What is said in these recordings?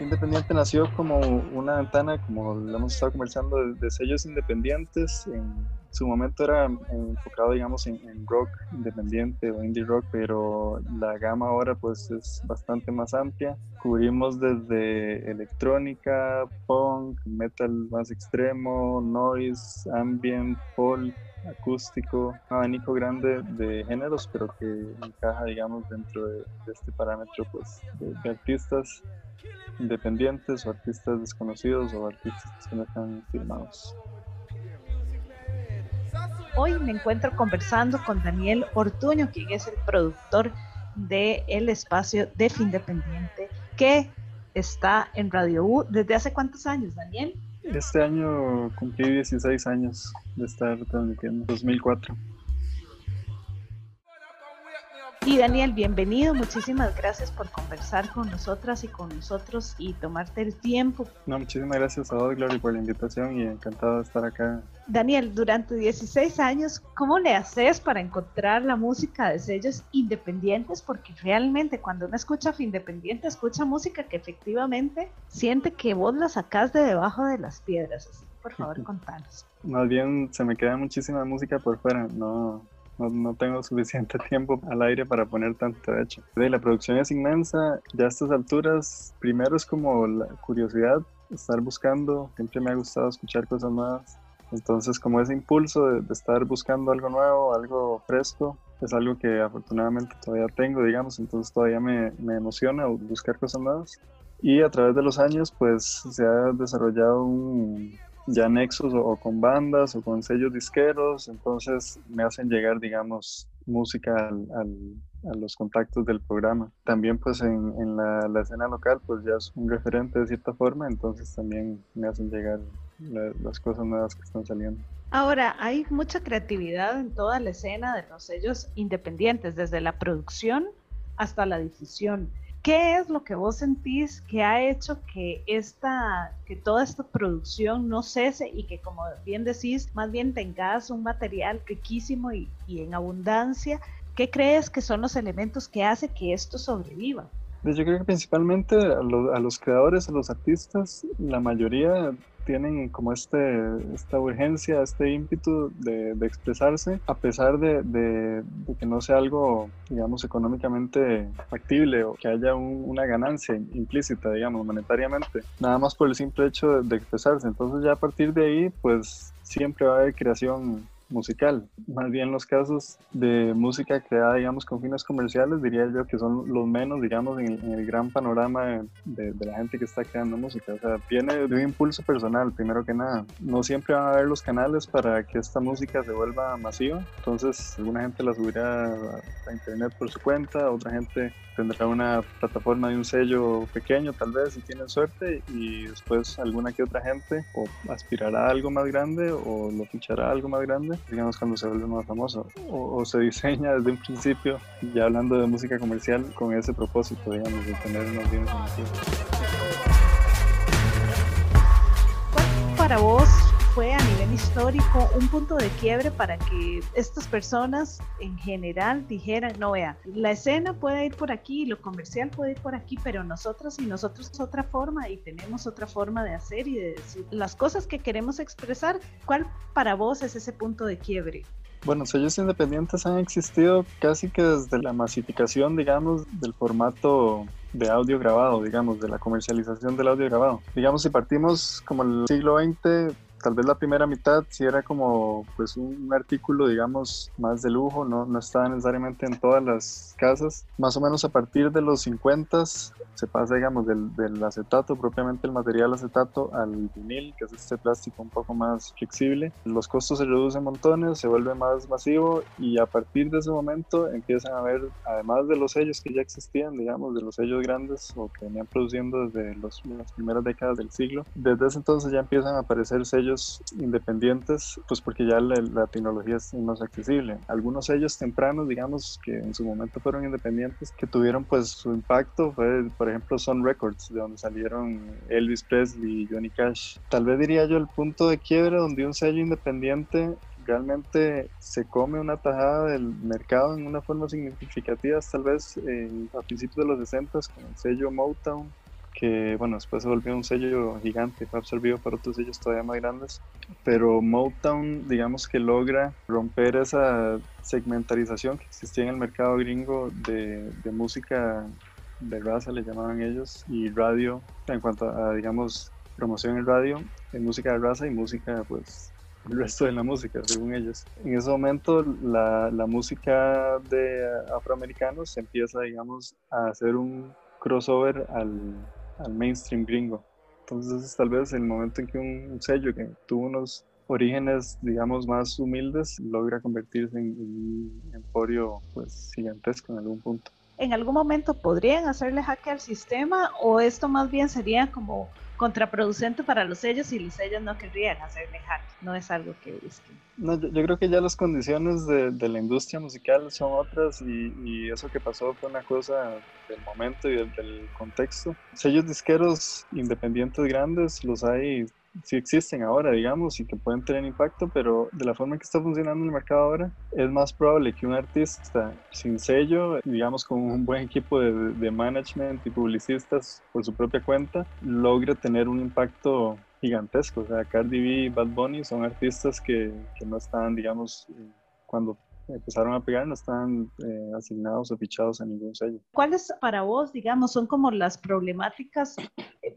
Independiente nació como una ventana, como lo hemos estado conversando, de, sellos independientes. En su momento era enfocado, digamos, en, rock independiente o indie rock, pero la gama ahora pues es bastante más amplia. Cubrimos desde electrónica, punk, metal más extremo, noise, ambient, folk, acústico, un abanico grande de géneros, pero que encaja, digamos, dentro de, este parámetro pues, de, artistas independientes o artistas desconocidos o artistas que no están firmados. Hoy me encuentro conversando con Daniel Ortuño, quien es el productor de El Espacio Def Independiente, que está en Radio U. ¿Desde hace cuántos años, Daniel? Este año cumplí 16 años de estar transmitiendo, 2004. Y Daniel, bienvenido. Muchísimas gracias por conversar con nosotras y con nosotros y tomarte el tiempo. No, muchísimas gracias a vos, Gloria, por la invitación y encantado de estar acá. Daniel, durante 16 años, ¿cómo le haces para encontrar la música de sellos independientes? Porque realmente cuando uno escucha independiente, escucha música que efectivamente siente que vos la sacás de debajo de las piedras. Así, por favor, contanos. Más bien se me queda muchísima música por fuera, no, no, tengo suficiente tiempo al aire para poner tanto hecho. La producción es inmensa, ya a estas alturas, primero es como la curiosidad, estar buscando, siempre me ha gustado escuchar cosas nuevas. Entonces, como ese impulso de, estar buscando algo nuevo, algo fresco, es algo que afortunadamente todavía tengo, digamos, entonces todavía me, me emociona buscar cosas nuevas. Y a través de los años, pues se ha desarrollado un, ya nexos o, con bandas o con sellos disqueros, entonces me hacen llegar, digamos, música a los contactos del programa. También pues en, la, escena local pues ya es un referente de cierta forma, entonces también me hacen llegar las cosas nuevas que están saliendo. Ahora, hay mucha creatividad en toda la escena de los sellos independientes, desde la producción hasta la difusión. ¿Qué es lo que vos sentís que ha hecho que esta, que toda esta producción no cese y que como bien decís, más bien tengas un material riquísimo y, en abundancia? ¿Qué crees que son los elementos que hace que esto sobreviva? Pues yo creo que principalmente a, a, los creadores, a los artistas, la mayoría tienen como este, esta urgencia, este ímpetu de, expresarse, a pesar de, que no sea algo, digamos, económicamente factible o que haya una ganancia implícita, digamos, monetariamente, nada más por el simple hecho de expresarse. Entonces ya a partir de ahí, pues siempre va a haber creación musical. Más bien los casos de música creada, digamos, con fines comerciales, diría yo que son los menos, digamos, en el, gran panorama de, la gente que está creando música. O sea, viene de un impulso personal, primero que nada. No siempre van a haber los canales para que esta música se vuelva masiva. Entonces, alguna gente la subirá a internet por su cuenta, otra gente tendrá una plataforma de un sello pequeño, tal vez, si tienen suerte, y después alguna que otra gente o aspirará a algo más grande o lo fichará a algo más grande digamos, cuando se vuelve más famoso. O, se diseña desde un principio, ya hablando de música comercial, con ese propósito, digamos, de tener unos bienes Para vos fue a nivel histórico un punto de quiebre para que estas personas en general dijeran, no vea, la escena puede ir por aquí, lo comercial puede ir por aquí, pero nosotros y nosotros otra forma y tenemos otra forma de hacer y de decir las cosas que queremos expresar. ¿Cuál para vos es ese punto de quiebre? Bueno, sellos independientes han existido casi que desde la masificación, digamos, del formato de audio grabado, digamos, de la comercialización del audio grabado. Digamos, si partimos como el siglo XX, tal vez la primera mitad sí era como pues un, artículo digamos más de lujo, no, no estaba necesariamente en todas las casas. Más o menos a partir de los 50 se pasa digamos del, del, acetato, propiamente el material acetato, al vinil, que es este plástico un poco más flexible. Los costos se reducen montones, se vuelve más masivo y a partir de ese momento empiezan a ver, además de los sellos que ya existían, digamos, de los sellos grandes o que venían produciendo desde los, las primeras décadas del siglo, desde ese entonces ya empiezan a aparecer sellos independientes, pues porque ya la, tecnología es más accesible. Algunos sellos tempranos, digamos, que en su momento fueron independientes, que tuvieron pues su impacto, fue por ejemplo Sun Records, de donde salieron Elvis Presley y Johnny Cash. Tal vez diría yo el punto de quiebra donde un sello independiente realmente se come una tajada del mercado en una forma significativa, tal vez a principios de los 60 con el sello Motown, que bueno, después se volvió un sello gigante, fue absorbido por otros sellos todavía más grandes, pero Motown digamos que logra romper esa segmentarización que existía en el mercado gringo de, de música de raza, le llamaban ellos, y radio, en cuanto a digamos promoción en radio, en música de raza y música pues el resto de la música, según ellos. En ese momento la, la música de afroamericanos empieza, digamos, a hacer un crossover al, al mainstream gringo. Entonces tal vez el momento en que un sello que tuvo unos orígenes, digamos, más humildes, logra convertirse en, un emporio pues gigantesco en algún punto. ¿En algún momento podrían hacerle jaque al sistema o esto más bien sería como contraproducente para los sellos y los sellos no querrían hacerle hack, no es algo que busquen. No, yo, creo que ya las condiciones de, la industria musical son otras y, y, eso que pasó fue una cosa del momento y del, del contexto. Sellos disqueros independientes grandes los hay sí existen ahora, digamos, y que pueden tener impacto, pero de la forma en que está funcionando el mercado ahora, es más probable que un artista sin sello, digamos, con un buen equipo de, de management y publicistas por su propia cuenta, logre tener un impacto gigantesco. O sea, Cardi B y Bad Bunny son artistas que, que no están, digamos, cuando empezaron a pegar no estaban eh, asignados o fichados a ningún sello. ¿Cuáles para vos, digamos, son como las problemáticas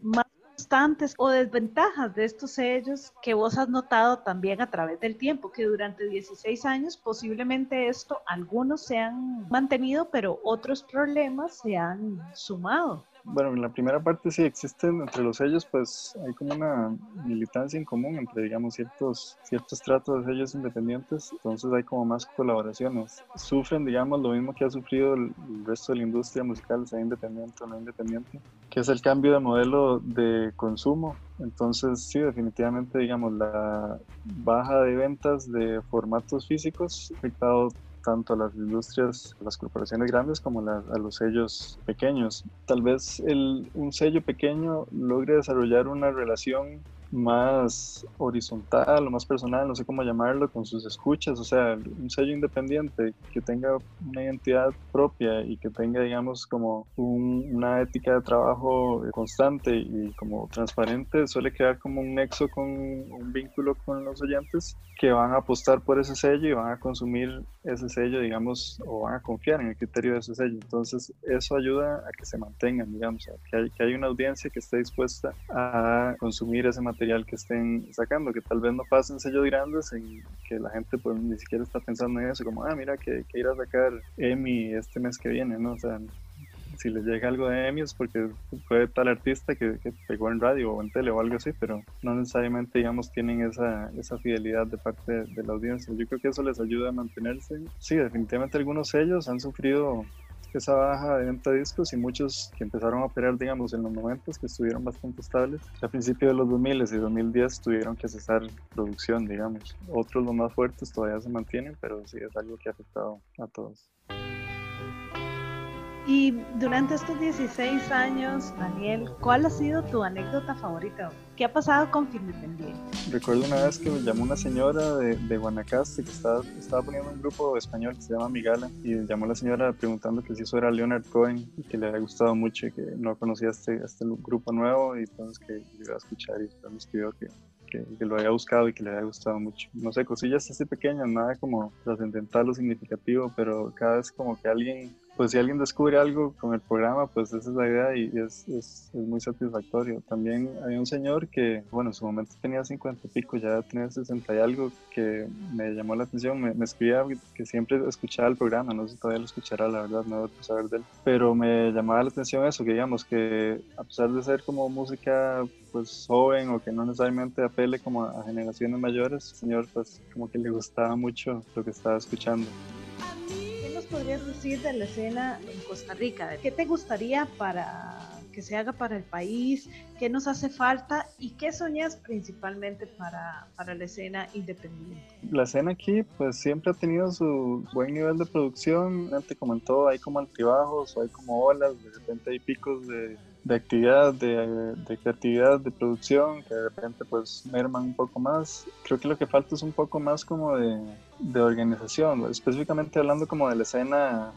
más constantes o desventajas de estos sellos que vos has notado también a través del tiempo, que durante 16 años posiblemente esto, algunos se han mantenido, pero otros problemas se han sumado? Bueno, en la primera parte sí existen entre los sellos, pues hay como una militancia en común entre, digamos, ciertos, ciertos tratos de sellos independientes, entonces hay como más colaboraciones. Sufren, digamos, lo mismo que ha sufrido el, resto de la industria musical, sea independiente o no independiente, que es el cambio de modelo de consumo. Entonces, sí, definitivamente, digamos, la baja de ventas de formatos físicos ha afectado tanto a las industrias, a las corporaciones grandes como a los sellos pequeños. Tal vez el, un sello pequeño logre desarrollar una relación más horizontal o más personal, no sé cómo llamarlo, con sus escuchas, o sea, un sello independiente que tenga una identidad propia y que tenga, digamos, como una ética de trabajo constante y como transparente, suele crear como un nexo con un vínculo con los oyentes que van a apostar por ese sello y van a consumir ese sello, digamos, o van a confiar en el criterio de ese sello. Entonces, eso ayuda a que se mantengan, digamos, que, hay, que hay una audiencia que esté dispuesta a consumir ese material que estén sacando, que tal vez no pasen sellos grandes en que la gente pues ni siquiera está pensando en eso, como, ah, mira, que, que ir a sacar EMI este mes que viene, ¿no? O sea, si les llega algo de EMI es porque fue tal artista que, que, pegó en radio o en tele o algo así, pero no necesariamente, digamos, tienen esa, esa fidelidad de parte de la audiencia. Yo creo que eso les ayuda a mantenerse. Sí, definitivamente algunos sellos han sufrido esa baja de venta de discos y muchos que empezaron a operar, digamos, en los momentos que estuvieron bastante estables. A principios de los 2000 y 2010 tuvieron que cesar producción, digamos. Otros, los más fuertes, todavía se mantienen, pero sí es algo que ha afectado a todos. Y durante estos 16 años, Daniel, ¿cuál ha sido tu anécdota favorita? ¿Qué ha pasado con Filmindependiente? Recuerdo una vez que me llamó una señora de, de Guanacaste que estaba, estaba poniendo un grupo español que se llama Migala y llamó a la señora preguntando que si eso era Leonard Cohen y que le había gustado mucho y que no conocía este, este grupo nuevo y entonces que iba a escuchar y me escribió que que, que, lo había buscado y que le había gustado mucho. No sé, cosillas así pequeñas, nada como trascendental o significativo, pero cada vez como que alguien pues si alguien descubre algo con el programa, pues esa es la idea y es, es, muy satisfactorio. También había un señor que, bueno, en su momento tenía 50 y pico, ya tenía 60 y algo, que me llamó la atención, me, me escribía que siempre escuchaba el programa, no sé si todavía lo escuchará, la verdad, no saber de él, pero me llamaba la atención eso, que digamos que a pesar de ser como música pues joven o que no necesariamente apele como a generaciones mayores, el señor pues como que le gustaba mucho lo que estaba escuchando podrías decir de la escena en Costa Rica? ¿Qué te gustaría para que se haga para el país? ¿Qué nos hace falta? ¿Y qué soñas principalmente para, para la escena independiente? La escena aquí pues siempre ha tenido su buen nivel de producción, en todo hay como altibajos o hay como olas, de repente hay picos de de actividad, de, de, creatividad, de producción, que de repente pues merman un poco más. Creo que lo que falta es un poco más como de, de organización, específicamente hablando como de la escena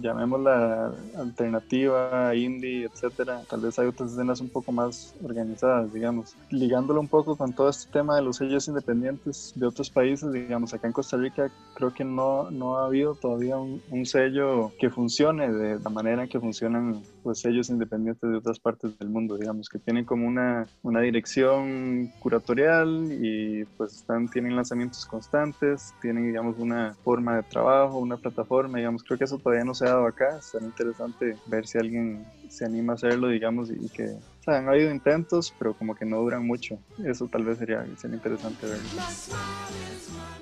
llamémosla alternativa, indie, etcétera. Tal vez hay otras escenas un poco más organizadas, digamos. Ligándolo un poco con todo este tema de los sellos independientes de otros países, digamos, acá en Costa Rica creo que no, no ha habido todavía un, sello que funcione de la manera en que funcionan los sellos independientes de otras partes del mundo, digamos, que tienen como una, una dirección curatorial y pues están, tienen lanzamientos constantes, tienen, digamos, una forma de trabajo, una plataforma, digamos, creo que eso todavía no se ha dado acá. Será interesante ver si alguien se anima a hacerlo, digamos, y que o sea, han habido intentos, pero como que no duran mucho. Eso tal vez sería, sería interesante ver.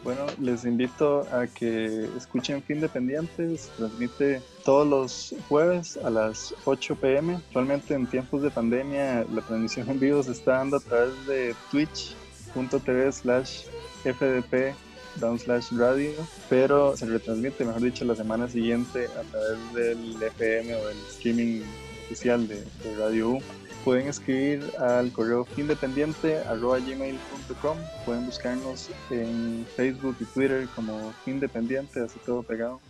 Bueno, les invito a que escuchen Fin Dependiente. Se transmite todos los jueves a las 8 pm. Actualmente en tiempos de pandemia la transmisión en vivo se está dando a través de twitch.tv slash fdp down slash radio, pero se retransmite, mejor dicho, la semana siguiente a través del FM o del streaming oficial de, Radio U. Pueden escribir al correo independiente gmail.com. Pueden buscarnos en Facebook y Twitter como Independiente, así todo pegado.